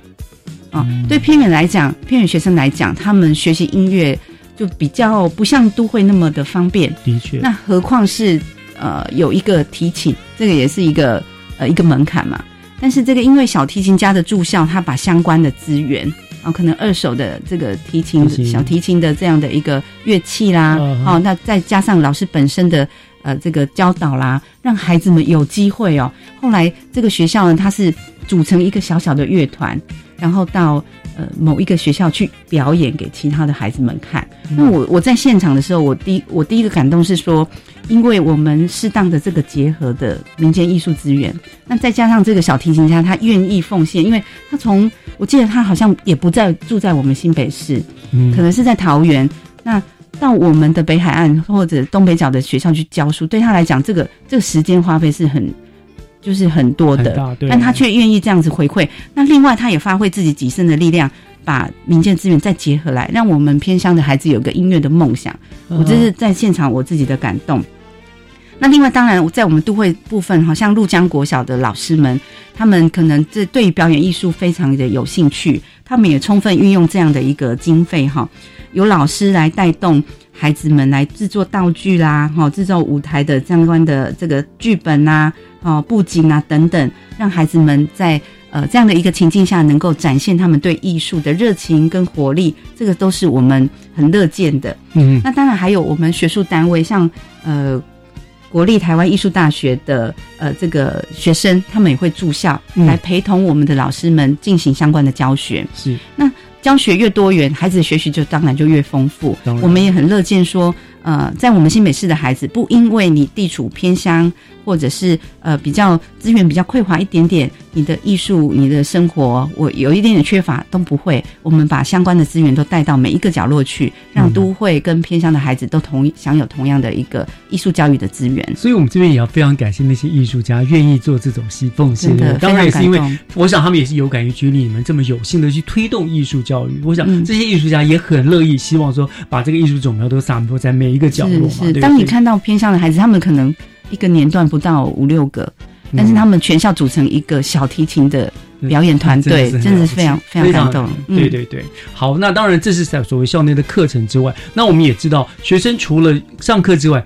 啊，对偏远来讲，偏远学生来讲，他们学习音乐就比较不像都会那么的方便。的确，那何况是呃有一个提琴，这个也是一个呃一个门槛嘛。但是这个因为小提琴家的住校，他把相关的资源啊，可能二手的这个提琴、提琴小提琴的这样的一个乐器啦，嗯哦，那再加上老师本身的呃这个教导啦，让孩子们有机会哦。后来这个学校呢，它是组成一个小小的乐团，然后到呃某一个学校去表演给其他的孩子们看。那我我在现场的时候，我第我第一个感动是说，因为我们适当的这个结合的民间艺术资源，那再加上这个小提琴家他愿意奉献，因为他从我记得他好像也不在住在我们新北市，嗯可能是在桃园，那。到我们的北海岸或者东北角的学校去教书，对他来讲，这个这个时间花费是很就是很多的但他却愿意这样子回馈。那另外，他也发挥自己己身的力量，把民间资源再结合来，让我们偏乡的孩子有个音乐的梦想。嗯我这是在现场我自己的感动。那另外，当然在我们都会部分，好像陆江国小的老师们，他们可能这对于表演艺术非常的有兴趣，他们也充分运用这样的一个经费哈，有老师来带动孩子们来制作道具啦，哈，制作舞台的相关的这个剧本呐、哦布景啊等等，让孩子们在呃这样的一个情境下，能够展现他们对艺术的热情跟活力，这个都是我们很乐见的。嗯那当然还有我们学术单位，像呃国立台湾艺术大学的呃这个学生，他们也会住校、嗯来陪同我们的老师们进行相关的教学。是那教学越多元，孩子的学习就当然就越丰富。我们也很乐见说，呃，在我们新北市的孩子，不因为你地处偏乡，或者是呃比较资源比较匮乏一点点，你的艺术、你的生活，我有一点点缺乏都不会。我们把相关的资源都带到每一个角落去，让嗯都会跟偏乡的孩子都同享有同样的一个艺术教育的资源。所以，我们这边也要非常感谢那些艺术家愿意做这种西奉献的当然也是因为我想他们也是有感于局里你们这么有幸的去推动艺术教育。我想嗯这些艺术家也很乐意，希望说把这个艺术种苗都散播在每一个角落嘛。是是，当你看到偏乡的孩子，他们可能一个年段不到五六个，嗯但是他们全校组成一个小提琴的表演团队，真的是非常非常感动。嗯对对对，好，那当然这是在所谓校内的课程之外，那我们也知道，学生除了上课之外，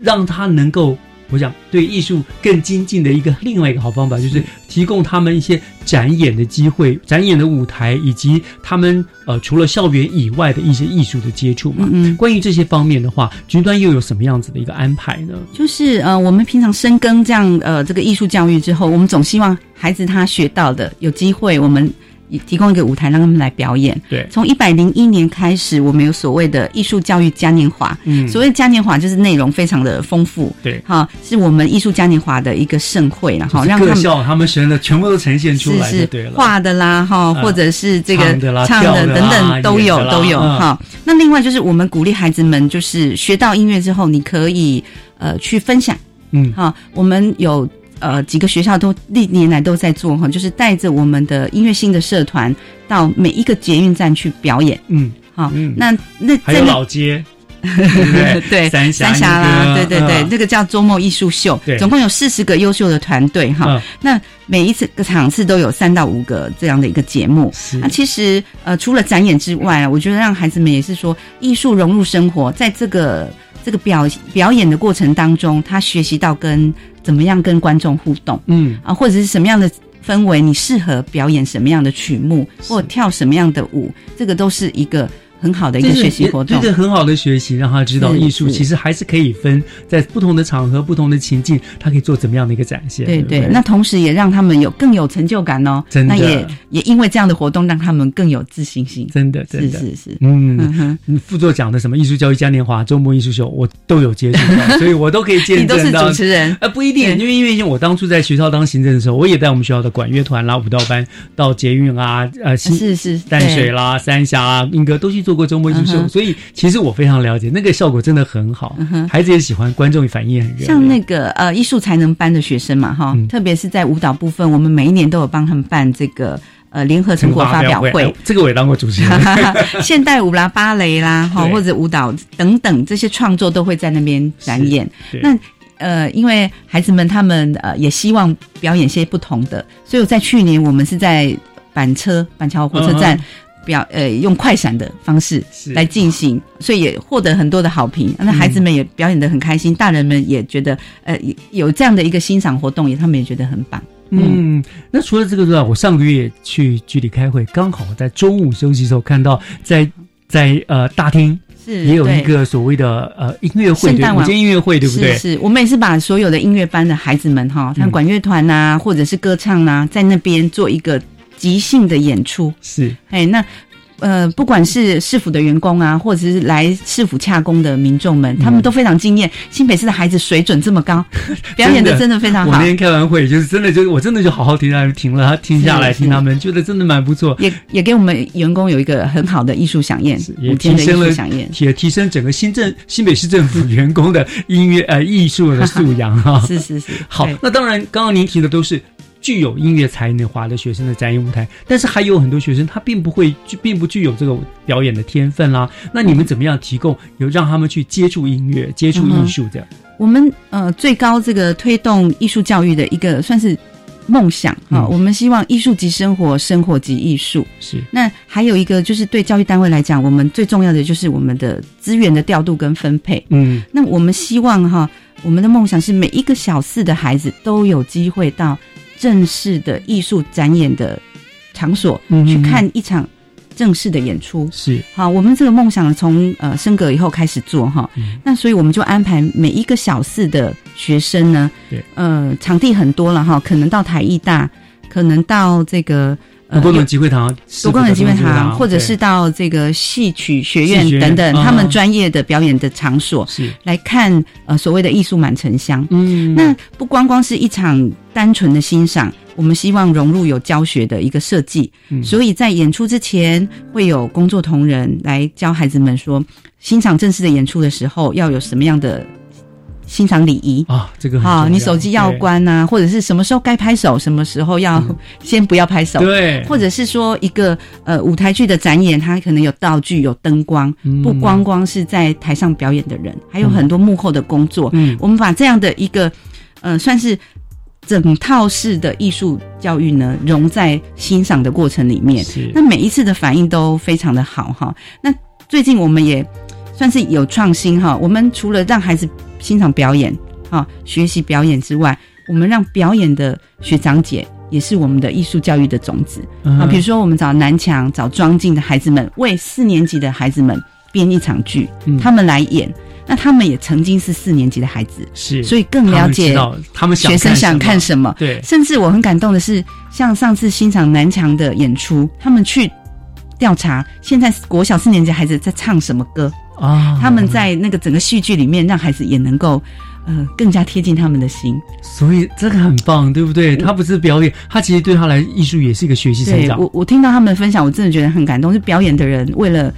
让他能够。我想对艺术更精进的一个另外一个好方法，就是提供他们一些展演的机会、展演的舞台，以及他们呃除了校园以外的一些艺术的接触嘛。嗯嗯关于这些方面的话，局端又有什么样子的一个安排呢？就是呃，我们平常深耕这样呃这个艺术教育之后，我们总希望孩子他学到的有机会，我们也提供一个舞台让他们来表演。对从一百零一年开始，我们有所谓的艺术教育嘉年华。嗯所谓嘉年华就是内容非常的丰富。对哈，是我们艺术嘉年华的一个盛会然后，让他们各校他们选的全部都呈现出来是。画的啦哈，嗯或者是这个唱的等等都有都有嗯哈。那另外就是我们鼓励孩子们，就是学到音乐之后，你可以呃去分享。嗯好，我们有呃几个学校都历年来都在做哈，就是带着我们的音乐性的社团到每一个捷运站去表演。嗯，好，嗯那那还有老街，对对？三峡三峡啦，那个对对对，嗯这个叫周末艺术秀对，总共有四十个优秀的团队哈嗯。那每一次个场次都有三到五个这样的一个节目。那其实呃，除了展演之外啊，我觉得让孩子们也是说，艺术融入生活，在这个这个表表演的过程当中，他学习到跟怎么样跟观众互动。嗯啊，或者是什么样的氛围，你适合表演什么样的曲目，或跳什么样的舞，这个都是一个很好的一个学习活动，对对，很好的学习，让他知道艺术其实还是可以分在不同的场合、不同的情境，他可以做怎么样的一个展现。对不对，那同时也让他们有更有成就感哦。真的。那也也因为这样的活动，让他们更有自信心。真的，真的。是是。是，嗯。嗯哼，嗯副座讲的什么艺术教育嘉年华、周末艺术秀，我都有接触到，所以我都可以见你都是。主持人，呃，不一定，因为因为我当初在学校当行政的时候，我也带我们学校的管乐团啦、舞蹈班到捷运啊、呃，新是是淡水啦、三峡啊、英歌都去做过周末艺术秀，嗯所以其实我非常了解那个效果，真的很好，孩子也喜欢，观众也反应很热烈。像那个呃艺术才能班的学生嘛，哈、嗯。特别是在舞蹈部分，我们每一年都有帮他们办这个呃联合成果发表会。哎。这个我也当过主持人。现代舞啦、芭蕾啦，哈，或者舞蹈等等这些创作都会在那边展演。那呃，因为孩子们他们呃也希望表演些不同的，所以我在去年我们是在板车板桥火车站表、呃用快闪的方式来进行，所以也获得很多的好评。那孩子们也表演的很开心，大人们也觉得呃有这样的一个欣赏活动，也他们也觉得很棒。嗯，那除了这个之外，我上个月去局里开会，刚好在中午休息的时候看到在在呃大厅是也有一个所谓的呃音乐会，圣诞晚间音乐会，对不对？是是，我们也是把所有的音乐班的孩子们哈，像嗯管乐团呐，或者是歌唱呐、在那边做一个即兴的演出。是，哎，那呃，不管是市府的员工啊，或者是来市府洽工的民众们，他们都非常惊艳。新北市的孩子水准这么高，表演的真的非常好我那。天开完会，就是真的，就是我真的就好好听他停了，他停下来听他们，觉得真的蛮不错。也也给我们员工有一个很好的艺术飨宴，提升了也提升整个新政新北市政府员工的音乐呃艺术的素养哈。是是是，好，那当然，刚刚您提的都是具有音乐才能华的学生的展演舞台，但是还有很多学生他并不会，就并不具有这个表演的天分啦。那你们怎么样提供有让他们去接触音乐、接触艺术这样？我们呃最高这个推动艺术教育的一个算是梦想哈、嗯我们希望艺术及生活，生活及艺术。是那还有一个就是对教育单位来讲，我们最重要的就是我们的资源的调度跟分配。嗯，那我们希望哈，我们的梦想是每一个小四的孩子都有机会到正式的艺术展演的场所嗯去看一场正式的演出。是好，我们这个梦想从呃升格以后开始做哈，嗯那所以我们就安排每一个小四的学生呢，对，呃，场地很多了哈，可能到台艺大，可能到这个。呃多功集会堂、多功能集会堂，或者是到这个戏曲学院等等，啊他们专业的表演的场所，是。来看呃所谓的艺术满城乡。嗯。那不光光是一场单纯的欣赏，我们希望融入有教学的一个设计，嗯。所以在演出之前会有工作同仁来教孩子们说，欣赏正式的演出的时候要有什么样的欣赏礼仪。啊，这个好，重你手机要对关呐、或者是什么时候该拍手，什么时候要先不要拍手，对。或者是说一个呃舞台剧的展演，它可能有道具、有灯光，嗯。不光光是在台上表演的人，还有很多幕后的工作。嗯。我们把这样的一个呃算是整套式的艺术教育呢，融在欣赏的过程里面。是。那每一次的反应都非常的好哈。那最近我们也算是有创新哈，我们除了让孩子欣赏表演啊，学习表演之外，我们让表演的学长姐。也是我们的艺术教育的种子嗯啊，比如说我们找南墙、找庄敬的孩子们，为四年级的孩子们编一场剧，嗯他们来演。那他们也曾经是四年级的孩子，是所以更了解他们知道他们想学生想看什么看什么。对甚至我很感动的是，像上次欣赏南墙的演出，他们去调查现在国小四年级孩子在唱什么歌啊他们在那个整个戏剧里面，让孩子也能够呃更加贴近他们的心。所以这个很棒，对不对？他不是表演，他其实对他来艺术也是一个学习成长。我，我听到他们的分享，我真的觉得很感动。是表演的人为了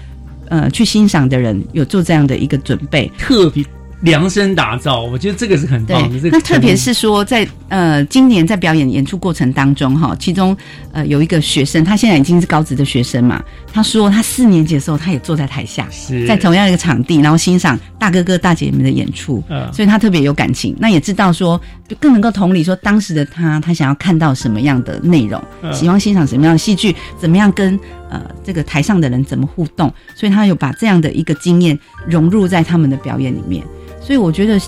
呃去欣赏的人有做这样的一个准备，特别量身打造，我觉得这个是很棒的。这个那特别是说在，呃今年在表演演出过程当中哈，其中呃有一个学生，他现在已经是高职的学生嘛，他说他四年级的时候，他也坐在台下，是。在同样一个场地，然后欣赏大哥哥大姐们的演出，嗯。所以他特别有感情，那也知道说，就更能够同理说当时的他，他想要看到什么样的内容，嗯。喜欢欣赏什么样的戏剧，怎么样跟呃这个台上的人怎么互动，所以他有把这样的一个经验融入在他们的表演里面，所以我觉得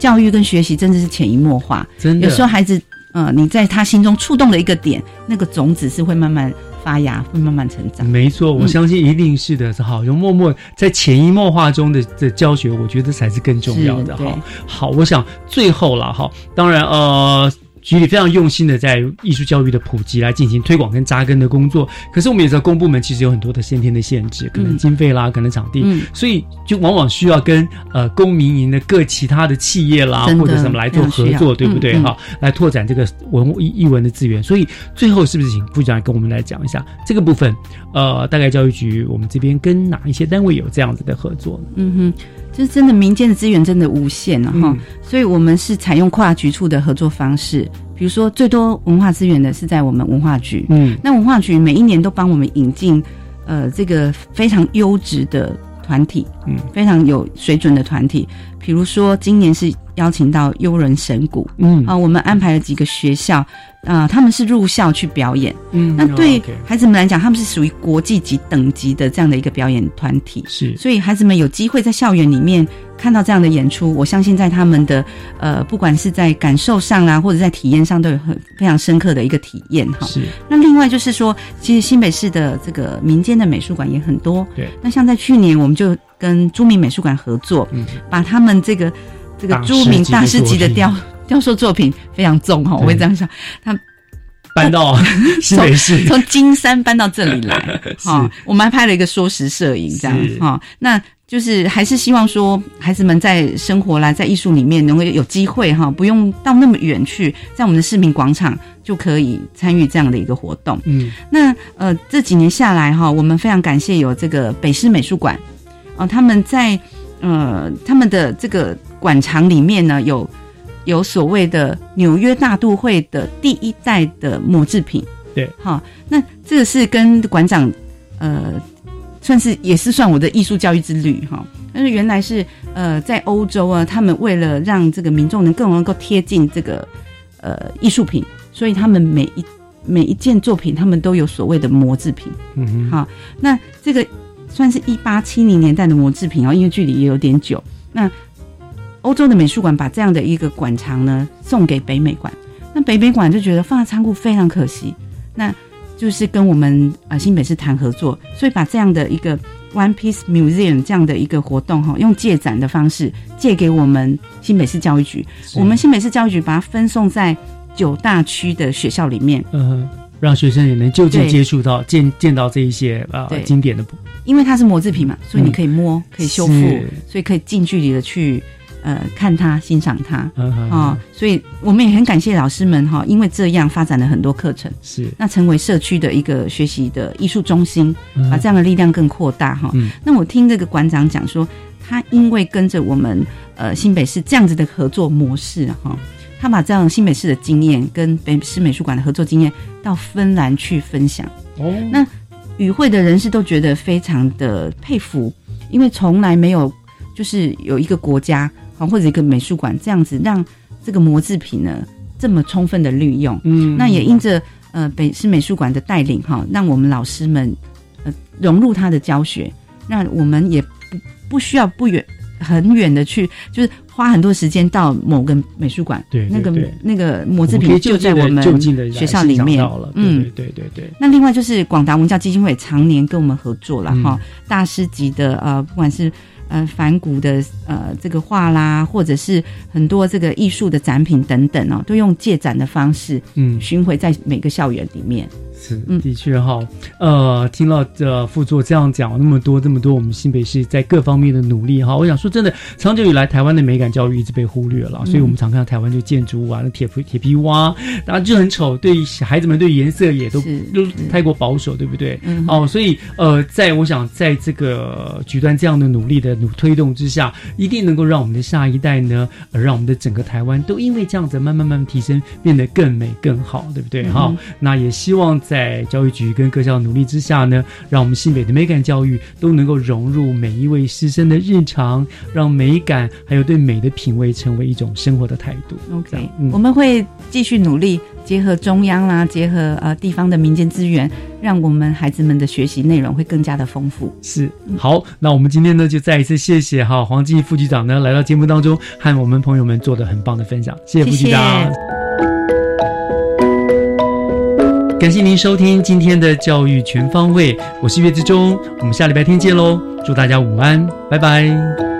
教育跟学习真的是潜移默化，真的。有时候孩子。呃，你在他心中触动了一个点，那个种子是会慢慢发芽，会慢慢成长。没错，我相信一定是的。好，就默默在潜移默化中的的教学，我觉得才是更重要的。哈，好，我想最后了哈，当然呃。局里非常用心的在艺术教育的普及来进行推广跟扎根的工作，可是我们也知道公部门其实有很多的先天的限制，可能嗯经费啦，可能场地，嗯所以就往往需要跟呃公民营的各其他的企业啦或者什么来做合作，对不对？嗯嗯哈、来拓展这个文物艺艺文的资源。所以最后是不是请副局长跟我们来讲一下这个部分？呃，大概教育局我们这边跟哪一些单位有这样子的合作呢？嗯哼，就是真的民间的资源真的无限了、哈、嗯。所以我们是采用跨局处的合作方式，比如说最多文化资源的是在我们文化局，嗯。那文化局每一年都帮我们引进呃这个非常优质的团体，嗯，非常有水准的团体，比如说今年是邀请到悠人神谷，嗯。啊、我们安排了几个学校，啊、他们是入校去表演，嗯那对孩子们来讲，他们是属于国际级等级的这样的一个表演团体，是，所以孩子们有机会在校园里面看到这样的演出，我相信在他们的呃，不管是在感受上啦，或者在体验上，都有很非常深刻的一个体验哈。是，那另外就是说，其实新北市的这个民间的美术馆也很多，对，那像在去年，我们就跟著名美术馆合作，嗯。把他们这个这个大师朱明级的大师级的雕雕塑作品非常重哈，我会这样想，他搬到 新北市。从从金山搬到这里来 是。哈，我们还拍了一个缩时摄影这样是。哈，那就是还是希望说孩子们在生活啦，在艺术里面能够有机会哈，不用到那么远去，在我们的市民广场就可以参与这样的一个活动。嗯。那呃这几年下来哈，我们非常感谢有这个北师美术馆哦、他们在呃他们的这个馆藏里面呢有有所谓的纽约大都会的第一代的模制品。对，好，那这个是跟馆长呃算是也是算我的艺术教育之旅哈。但是原来是呃在欧洲啊，他们为了让这个民众能更能够贴近这个呃艺术品，所以他们每一每一件作品，他们都有所谓的模制品。嗯哼，好，那这个算是一八七零年代的模制品哦，因为距离也有点久。那欧洲的美术馆把这样的一个馆藏呢送给北美馆，那北美馆就觉得放在仓库非常可惜，那就是跟我们呃新北市谈合作，所以把这样的一个 One Piece Museum 这样的一个活动哈，用借展的方式借给我们新北市教育局，我们新北市教育局把它分送在九大区的学校里面，嗯哼，让学生也能就近接触到、见见到这一些呃对。经典的部。因为它是模制品嘛，所以你可以摸，可以修复，所以可以近距离的去呃看它、欣赏它。啊、所以我们也很感谢老师们哈、因为这样发展了很多课程，是。那成为社区的一个学习的艺术中心，嗯。把这样的力量更扩大哈、嗯。那我听这个馆长讲说，他因为跟着我们呃新北市这样子的合作模式哈、他把这样新北市的经验跟北市美术馆的合作经验到芬兰去分享。哦，那与会的人士都觉得非常的佩服，因为从来没有就是有一个国家啊或者一个美术馆这样子让这个模制品呢这么充分的利用。嗯那也因着呃北市美术馆的带领哈，让我们老师们呃融入他的教学，那我们也不不需要不远很远的去，就是花很多时间到某个美术馆，对对那个那个模制品就在我们学校里面。嗯，对对对对。那另外就是广达文教基金会常年跟我们合作了嗯。哈、大师级的呃，不管是呃反古的呃这个画啦，或者是很多这个艺术的展品等等哦，都用借展的方式，嗯。巡回在每个校园里面。是，的确哈，呃，听到这副座这样讲那么多这么多，我们新北市在各方面的努力哈，我想说真的，长久以来台湾的美感教育一直被忽略了，所以我们常看到台湾就建筑物啊，那铁皮铁皮蛙，然后就很丑，对孩子们对颜色也都都太过保守，对不对？嗯。哦，所以呃，在我想在这个举端这样的努力的努推动之下，一定能够让我们的下一代呢，呃，让我们的整个台湾都因为这样子慢慢慢慢提升，变得更美更好，对不对？嗯哈、那也希望在教育局跟各校努力之下呢，让我们新北的美感教育都能够融入每一位师生的日常，让美感还有对美的品味成为一种生活的态度。OK，、我们会继续努力，结合中央啦，结合呃地方的民间资源，让我们孩子们的学习内容会更加的丰富。是好，那我们今天呢就再一次谢谢哈黄继副局长呢来到节目当中，和我们朋友们做的很棒的分享，谢谢副局长。感谢您收听今天的教育全方位，我是岳志忠，我们下礼拜天见喽，祝大家午安，拜拜。